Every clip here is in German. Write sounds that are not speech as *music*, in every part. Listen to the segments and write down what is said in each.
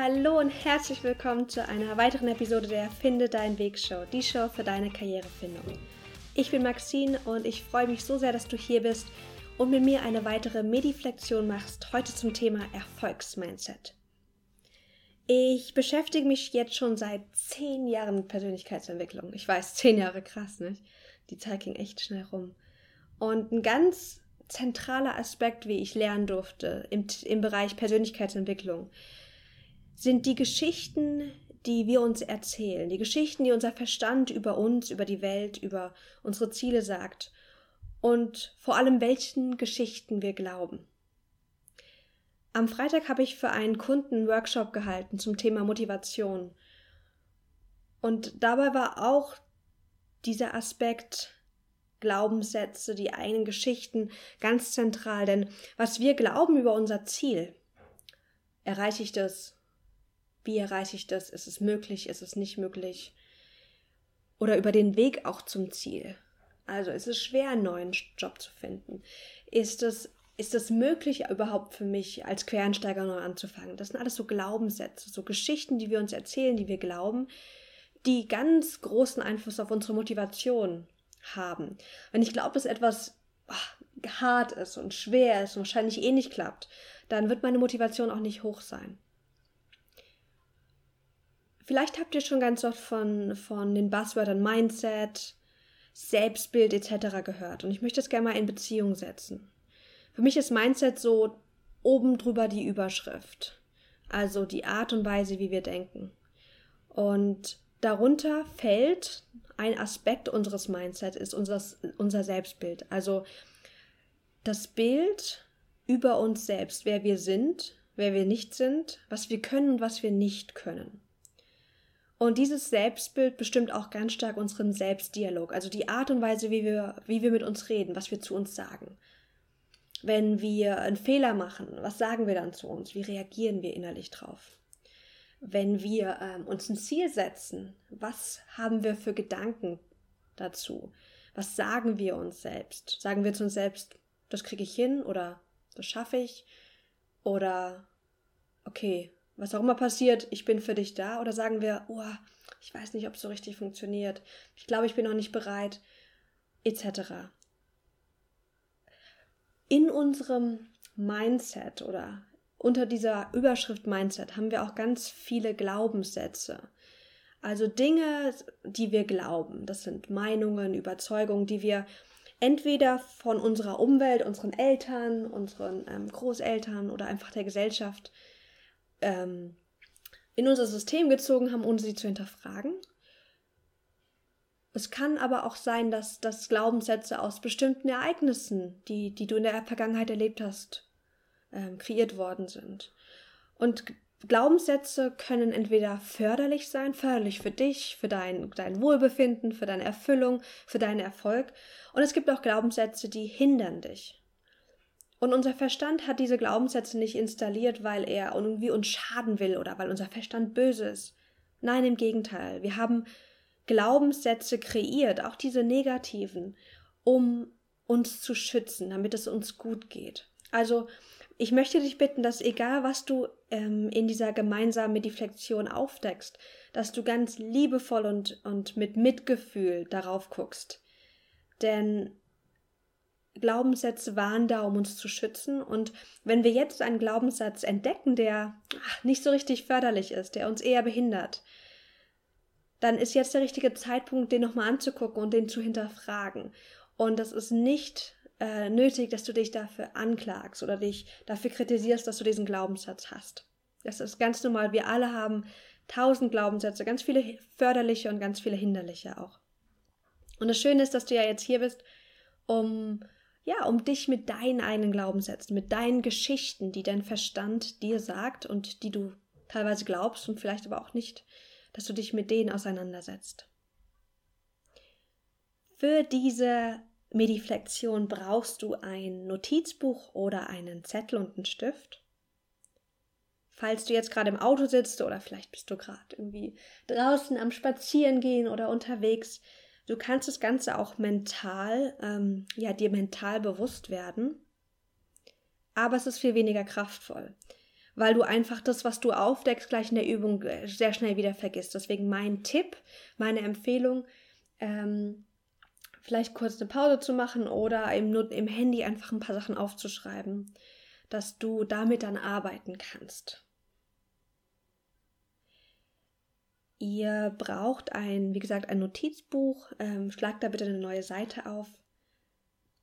Hallo und herzlich willkommen zu einer weiteren Episode der Finde deinen Weg Show, die Show für deine Karrierefindung. Ich bin Maxine und ich freue mich so sehr, dass du hier bist und mit mir eine weitere Mediflexion machst, heute zum Thema Erfolgsmindset. Ich beschäftige mich jetzt schon seit zehn Jahren mit Persönlichkeitsentwicklung. Ich weiß, zehn Jahre krass, nicht? Die Zeit ging echt schnell rum. Und ein ganz zentraler Aspekt, wie ich lernen durfte im, im Bereich Persönlichkeitsentwicklung, sind die Geschichten, die wir uns erzählen, die Geschichten, die unser Verstand über uns, über die Welt, über unsere Ziele sagt und vor allem welchen Geschichten wir glauben. Am Freitag habe ich für einen Kunden Workshop gehalten zum Thema Motivation. Und dabei war auch dieser Aspekt Glaubenssätze, die eigenen Geschichten ganz zentral, denn was wir glauben über unser Ziel, erreiche ich das, wie erreiche ich das? Ist es möglich? Ist es nicht möglich? Oder über den Weg auch zum Ziel. Also ist es schwer, einen neuen Job zu finden? Ist es, ist es möglich überhaupt für mich, als Quereinsteiger neu anzufangen? Das sind alles so Glaubenssätze, so Geschichten, die wir uns erzählen, die wir glauben, die ganz großen Einfluss auf unsere Motivation haben. Wenn ich glaube, dass etwas ach, hart ist und schwer ist und wahrscheinlich eh nicht klappt, dann wird meine Motivation auch nicht hoch sein. Vielleicht habt ihr schon ganz oft von, von den Buzzwörtern Mindset, Selbstbild etc. gehört und ich möchte es gerne mal in Beziehung setzen. Für mich ist Mindset so oben drüber die Überschrift, also die Art und Weise, wie wir denken. Und darunter fällt ein Aspekt unseres Mindset, ist unser, unser Selbstbild. Also das Bild über uns selbst, wer wir sind, wer wir nicht sind, was wir können und was wir nicht können. Und dieses Selbstbild bestimmt auch ganz stark unseren Selbstdialog, also die Art und Weise, wie wir, wie wir mit uns reden, was wir zu uns sagen. Wenn wir einen Fehler machen, was sagen wir dann zu uns? Wie reagieren wir innerlich drauf? Wenn wir ähm, uns ein Ziel setzen, was haben wir für Gedanken dazu? Was sagen wir uns selbst? Sagen wir zu uns selbst, das kriege ich hin oder das schaffe ich? Oder okay, was auch immer passiert, ich bin für dich da? Oder sagen wir, oh, ich weiß nicht, ob es so richtig funktioniert, ich glaube, ich bin noch nicht bereit, etc. In unserem Mindset oder unter dieser Überschrift Mindset haben wir auch ganz viele Glaubenssätze. Also Dinge, die wir glauben. Das sind Meinungen, Überzeugungen, die wir entweder von unserer Umwelt, unseren Eltern, unseren ähm, Großeltern oder einfach der Gesellschaft ähm, in unser System gezogen haben, ohne sie zu hinterfragen. Es kann aber auch sein, dass, dass Glaubenssätze aus bestimmten Ereignissen, die, die du in der Vergangenheit erlebt hast, ähm, kreiert worden sind. Und Glaubenssätze können entweder förderlich sein, förderlich für dich, für dein, dein Wohlbefinden, für deine Erfüllung, für deinen Erfolg. Und es gibt auch Glaubenssätze, die hindern dich. Und unser Verstand hat diese Glaubenssätze nicht installiert, weil er irgendwie uns schaden will oder weil unser Verstand böse ist. Nein, im Gegenteil. Wir haben Glaubenssätze kreiert, auch diese negativen, um uns zu schützen, damit es uns gut geht. Also, ich möchte dich bitten, dass egal was du ähm, in dieser gemeinsamen Mediflexion aufdeckst, dass du ganz liebevoll und, und mit Mitgefühl darauf guckst. Denn Glaubenssätze waren da, um uns zu schützen. Und wenn wir jetzt einen Glaubenssatz entdecken, der nicht so richtig förderlich ist, der uns eher behindert, dann ist jetzt der richtige Zeitpunkt, den nochmal anzugucken und den zu hinterfragen. Und das ist nicht äh, nötig, dass du dich dafür anklagst oder dich dafür kritisierst, dass du diesen Glaubenssatz hast. Das ist ganz normal. Wir alle haben tausend Glaubenssätze, ganz viele förderliche und ganz viele hinderliche auch. Und das Schöne ist, dass du ja jetzt hier bist, um ja, um dich mit deinen eigenen Glaubenssätzen, mit deinen Geschichten, die dein Verstand dir sagt und die du teilweise glaubst und vielleicht aber auch nicht, dass du dich mit denen auseinandersetzt. Für diese Mediflexion brauchst du ein Notizbuch oder einen Zettel und einen Stift. Falls du jetzt gerade im Auto sitzt oder vielleicht bist du gerade irgendwie draußen am Spazierengehen oder unterwegs, Du kannst das Ganze auch mental, ähm, ja, dir mental bewusst werden. Aber es ist viel weniger kraftvoll. weil du einfach das, was du aufdeckst, gleich in der Übung äh, sehr schnell wieder vergisst. Deswegen mein Tipp, meine Empfehlung, ähm, vielleicht kurz eine Pause zu machen oder im, im Handy einfach ein paar Sachen aufzuschreiben, dass du damit dann arbeiten kannst. Ihr braucht ein, wie gesagt, ein Notizbuch. Ähm, schlagt da bitte eine neue Seite auf.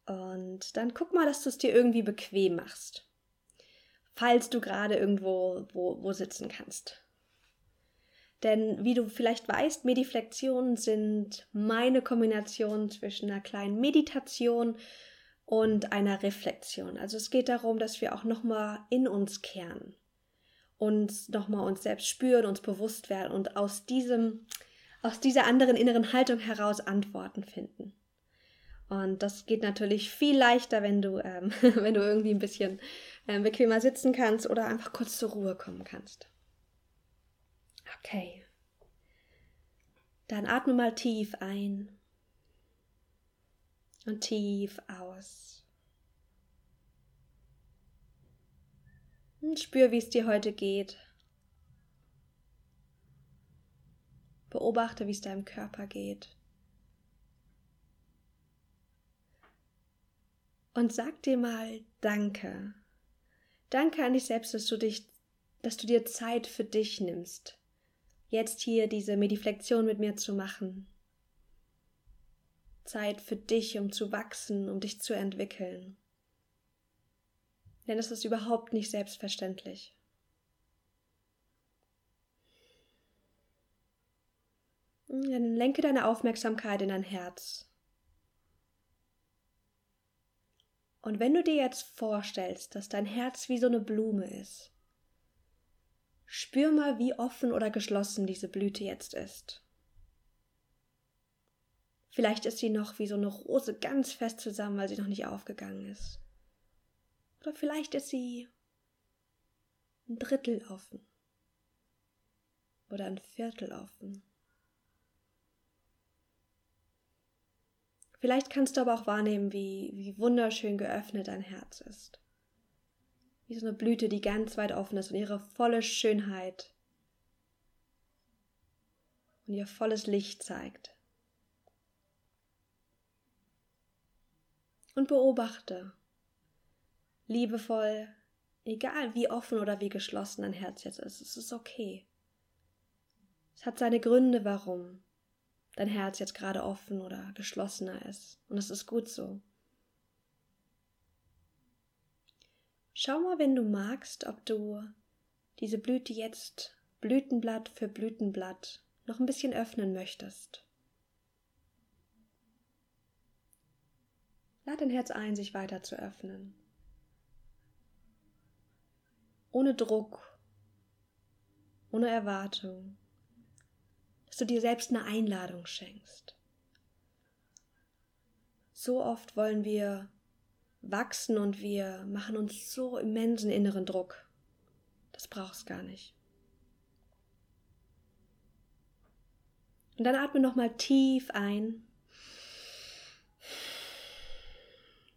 Und dann guck mal, dass du es dir irgendwie bequem machst falls du gerade irgendwo wo, wo sitzen kannst. Denn wie du vielleicht weißt, Mediflexionen sind meine Kombination zwischen einer kleinen Meditation und einer Reflexion. Also es geht darum, dass wir auch nochmal in uns kehren, uns nochmal uns selbst spüren, uns bewusst werden und aus diesem, aus dieser anderen inneren Haltung heraus Antworten finden. Und das geht natürlich viel leichter, wenn du, ähm, *laughs* wenn du irgendwie ein bisschen ähm, bequemer sitzen kannst oder einfach kurz zur Ruhe kommen kannst. Okay. Dann atme mal tief ein und tief aus. Und spür, wie es dir heute geht. Beobachte, wie es deinem Körper geht. Und sag dir mal Danke. Danke an dich selbst, dass du dich, dass du dir Zeit für dich nimmst. Jetzt hier diese Mediflexion mit mir zu machen. Zeit für dich, um zu wachsen, um dich zu entwickeln. Denn es ist überhaupt nicht selbstverständlich. Dann lenke deine Aufmerksamkeit in dein Herz. Und wenn du dir jetzt vorstellst, dass dein Herz wie so eine Blume ist, spür mal, wie offen oder geschlossen diese Blüte jetzt ist. Vielleicht ist sie noch wie so eine Rose ganz fest zusammen, weil sie noch nicht aufgegangen ist. Oder vielleicht ist sie ein Drittel offen. Oder ein Viertel offen. Vielleicht kannst du aber auch wahrnehmen, wie, wie wunderschön geöffnet dein Herz ist. Wie so eine Blüte, die ganz weit offen ist und ihre volle Schönheit und ihr volles Licht zeigt. Und beobachte, liebevoll, egal wie offen oder wie geschlossen dein Herz jetzt ist, es ist okay. Es hat seine Gründe, warum dein Herz jetzt gerade offen oder geschlossener ist. Und es ist gut so. Schau mal, wenn du magst, ob du diese Blüte jetzt Blütenblatt für Blütenblatt noch ein bisschen öffnen möchtest. Lad dein Herz ein, sich weiter zu öffnen. Ohne Druck, ohne Erwartung dass du dir selbst eine Einladung schenkst. So oft wollen wir wachsen und wir machen uns so immensen inneren Druck. Das brauchst gar nicht. Und dann atme nochmal tief ein.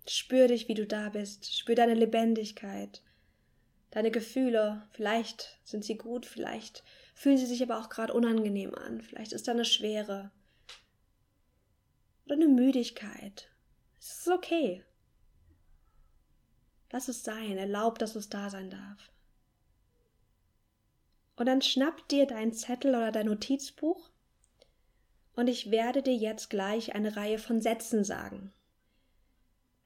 Spür dich, wie du da bist. Spür deine Lebendigkeit, deine Gefühle. Vielleicht sind sie gut, vielleicht fühlen sie sich aber auch gerade unangenehm an. Vielleicht ist da eine Schwere oder eine Müdigkeit. Es ist okay. Lass es sein, erlaub, dass es da sein darf. Und dann schnapp dir dein Zettel oder dein Notizbuch und ich werde dir jetzt gleich eine Reihe von Sätzen sagen.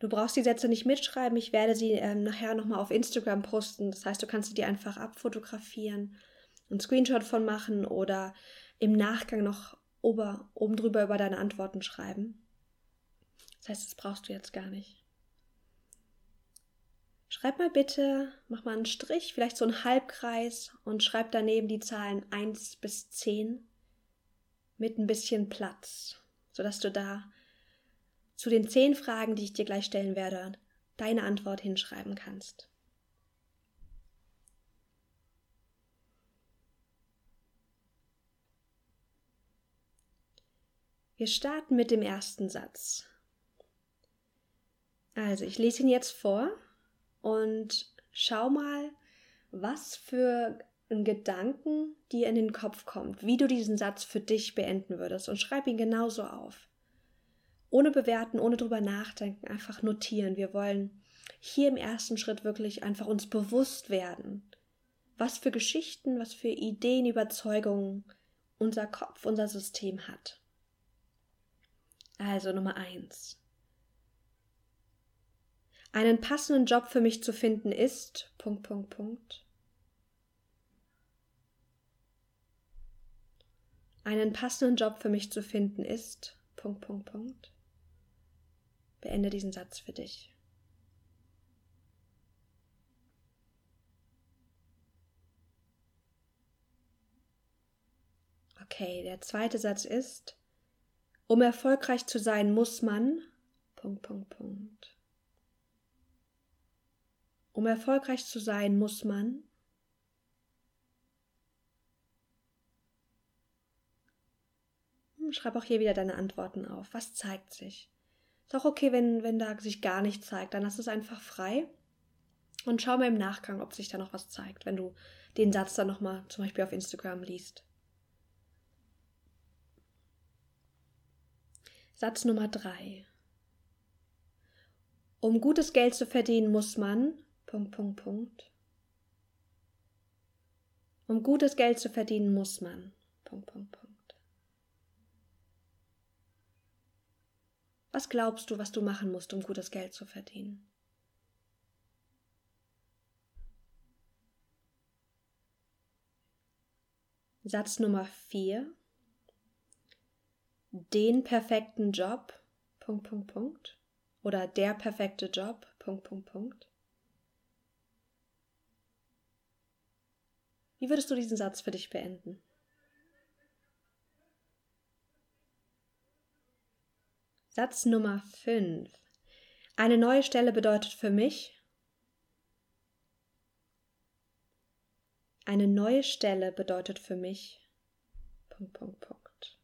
Du brauchst die Sätze nicht mitschreiben, ich werde sie ähm, nachher nochmal auf Instagram posten. Das heißt, du kannst sie dir einfach abfotografieren einen Screenshot von machen oder im Nachgang noch ober, oben drüber über deine Antworten schreiben. Das heißt, das brauchst du jetzt gar nicht. Schreib mal bitte, mach mal einen Strich, vielleicht so einen Halbkreis und schreib daneben die Zahlen 1 bis 10 mit ein bisschen Platz, sodass du da zu den 10 Fragen, die ich dir gleich stellen werde, deine Antwort hinschreiben kannst. Wir starten mit dem ersten Satz. Also, ich lese ihn jetzt vor und schau mal, was für ein Gedanken dir in den Kopf kommt, wie du diesen Satz für dich beenden würdest und schreib ihn genauso auf. Ohne bewerten, ohne drüber nachdenken, einfach notieren. Wir wollen hier im ersten Schritt wirklich einfach uns bewusst werden, was für Geschichten, was für Ideen, Überzeugungen unser Kopf, unser System hat. Also Nummer eins. Einen passenden Job für mich zu finden ist. Punkt, Punkt, Punkt. Einen passenden Job für mich zu finden ist. Punkt, Punkt, Punkt. Beende diesen Satz für dich. Okay, der zweite Satz ist, um erfolgreich zu sein, muss man. Punkt, Punkt, Punkt. Um erfolgreich zu sein, muss man. Hm, schreib auch hier wieder deine Antworten auf. Was zeigt sich? Ist auch okay, wenn, wenn da sich gar nichts zeigt. Dann lass es einfach frei und schau mal im Nachgang, ob sich da noch was zeigt, wenn du den Satz dann nochmal zum Beispiel auf Instagram liest. Satz Nummer drei. Um gutes Geld zu verdienen, muss man. Punkt, Punkt, Punkt. Um gutes Geld zu verdienen, muss man. Punkt, Punkt, Punkt. Was glaubst du, was du machen musst, um gutes Geld zu verdienen? Satz Nummer vier den perfekten Job, Punkt, Punkt, Punkt, oder der perfekte Job, Punkt, Punkt, Punkt. Wie würdest du diesen Satz für dich beenden? Satz Nummer 5. Eine neue Stelle bedeutet für mich, eine neue Stelle bedeutet für mich, Punkt, Punkt, Punkt.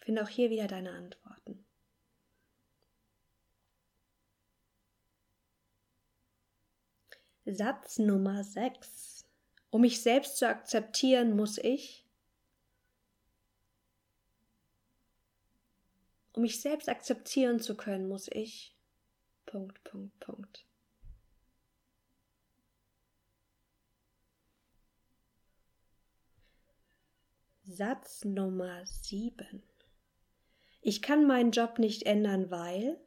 Finde auch hier wieder deine Antworten. Satz Nummer 6. Um mich selbst zu akzeptieren, muss ich. Um mich selbst akzeptieren zu können, muss ich. Punkt, Punkt, Punkt. Satz Nummer 7. Ich kann meinen Job nicht ändern, weil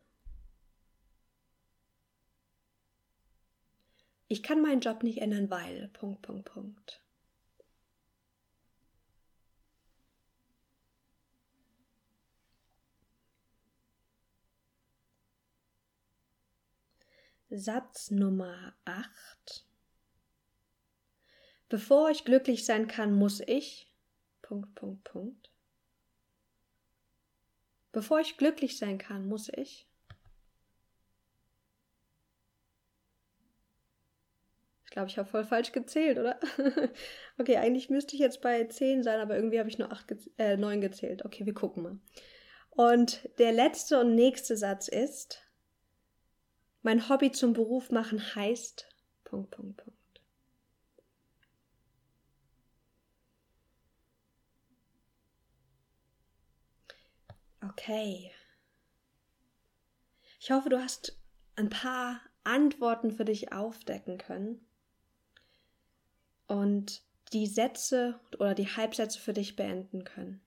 ich kann meinen Job nicht ändern, weil Punkt, Punkt, Punkt. Satz Nummer 8. Bevor ich glücklich sein kann, muss ich. Punkt, Punkt, Punkt. Bevor ich glücklich sein kann, muss ich. Ich glaube, ich habe voll falsch gezählt, oder? *laughs* okay, eigentlich müsste ich jetzt bei 10 sein, aber irgendwie habe ich nur 8 ge äh, 9 gezählt. Okay, wir gucken mal. Und der letzte und nächste Satz ist, mein Hobby zum Beruf machen heißt, Punkt, Punkt, Punkt. Okay. Ich hoffe, du hast ein paar Antworten für dich aufdecken können und die Sätze oder die Halbsätze für dich beenden können.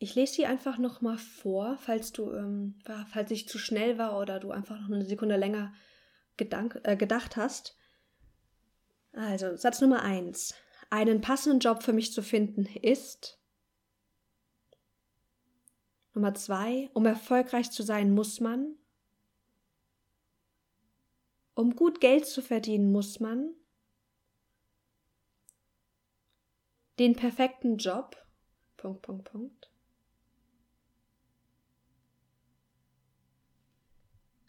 Ich lese sie einfach noch mal vor, falls du, ähm, falls ich zu schnell war oder du einfach noch eine Sekunde länger gedank, äh, gedacht hast. Also Satz Nummer eins: einen passenden Job für mich zu finden, ist Nummer zwei, um erfolgreich zu sein, muss man. Um gut Geld zu verdienen, muss man. Den perfekten Job. Punkt, Punkt, Punkt.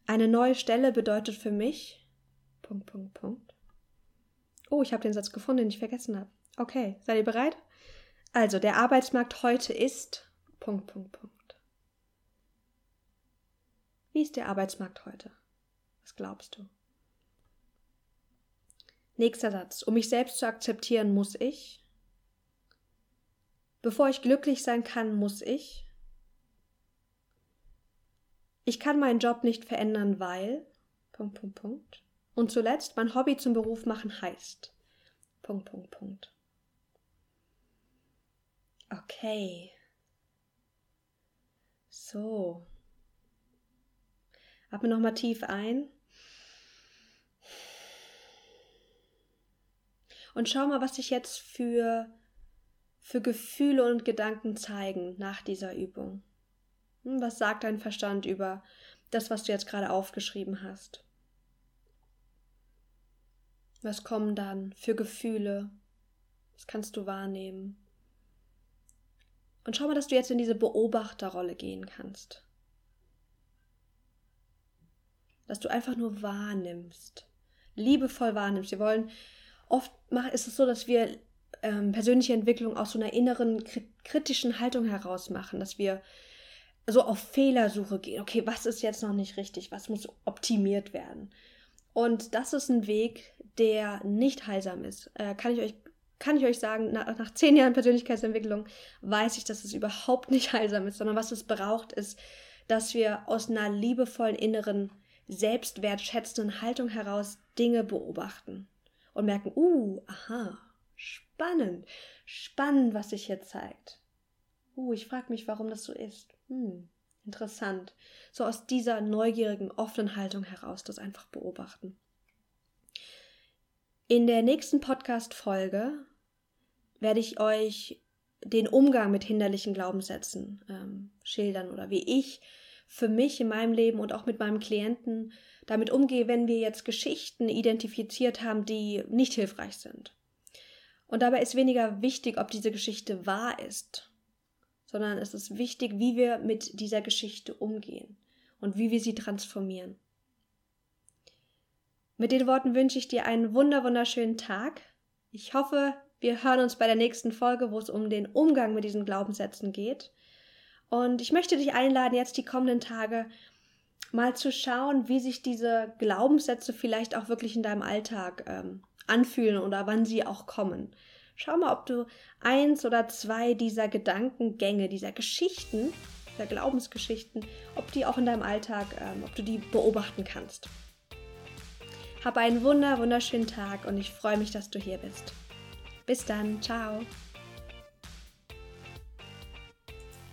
Eine neue Stelle bedeutet für mich. Punkt, Punkt, Punkt. Oh, ich habe den Satz gefunden, den ich vergessen habe. Okay, seid ihr bereit? Also, der Arbeitsmarkt heute ist. Punkt, Punkt, Punkt. Wie ist der Arbeitsmarkt heute? Was glaubst du? Nächster Satz. Um mich selbst zu akzeptieren, muss ich. Bevor ich glücklich sein kann, muss ich. Ich kann meinen Job nicht verändern, weil. Punkt, Punkt, Punkt. Und zuletzt, mein Hobby zum Beruf machen heißt. Punkt, Punkt, Punkt. Okay. So. Atme nochmal tief ein. Und schau mal, was sich jetzt für, für Gefühle und Gedanken zeigen nach dieser Übung. Was sagt dein Verstand über das, was du jetzt gerade aufgeschrieben hast? Was kommen dann für Gefühle? Was kannst du wahrnehmen? Und schau mal, dass du jetzt in diese Beobachterrolle gehen kannst. Dass du einfach nur wahrnimmst, liebevoll wahrnimmst. Wir wollen, oft ist es so, dass wir ähm, persönliche Entwicklung aus so einer inneren kritischen Haltung heraus machen, dass wir so auf Fehlersuche gehen. Okay, was ist jetzt noch nicht richtig? Was muss optimiert werden? Und das ist ein Weg, der nicht heilsam ist. Äh, kann ich euch kann ich euch sagen, nach, nach zehn Jahren Persönlichkeitsentwicklung weiß ich, dass es überhaupt nicht heilsam ist, sondern was es braucht, ist, dass wir aus einer liebevollen inneren, selbstwertschätzenden Haltung heraus Dinge beobachten und merken, uh, aha, spannend, spannend, was sich hier zeigt. Uh, ich frage mich, warum das so ist. Hm, interessant. So aus dieser neugierigen, offenen Haltung heraus das einfach beobachten. In der nächsten Podcast-Folge werde ich euch den Umgang mit hinderlichen Glaubenssätzen ähm, schildern oder wie ich für mich in meinem Leben und auch mit meinem Klienten damit umgehe, wenn wir jetzt Geschichten identifiziert haben, die nicht hilfreich sind. Und dabei ist weniger wichtig, ob diese Geschichte wahr ist, sondern es ist wichtig, wie wir mit dieser Geschichte umgehen und wie wir sie transformieren. Mit den Worten wünsche ich dir einen wunder wunderschönen Tag. Ich hoffe, wir hören uns bei der nächsten Folge, wo es um den Umgang mit diesen Glaubenssätzen geht. Und ich möchte dich einladen, jetzt die kommenden Tage mal zu schauen, wie sich diese Glaubenssätze vielleicht auch wirklich in deinem Alltag ähm, anfühlen oder wann sie auch kommen. Schau mal, ob du eins oder zwei dieser Gedankengänge, dieser Geschichten, der Glaubensgeschichten, ob die auch in deinem Alltag, ähm, ob du die beobachten kannst. Hab einen wunder, wunderschönen Tag und ich freue mich, dass du hier bist. Bis dann, ciao.